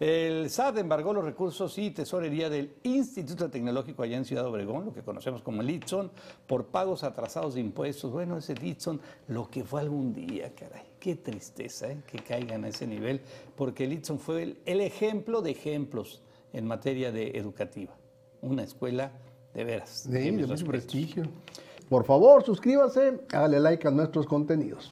El SAT embargó los recursos y tesorería del Instituto Tecnológico allá en Ciudad Obregón, lo que conocemos como elitson por pagos atrasados de impuestos. Bueno, ese ITSON, lo que fue algún día, caray. Qué tristeza ¿eh? que caigan a ese nivel, porque elitson fue el, ejemplo de ejemplos en materia de educativa. Una escuela de veras. De, de mucho prestigio. Por favor, suscríbase, hágale like a nuestros contenidos.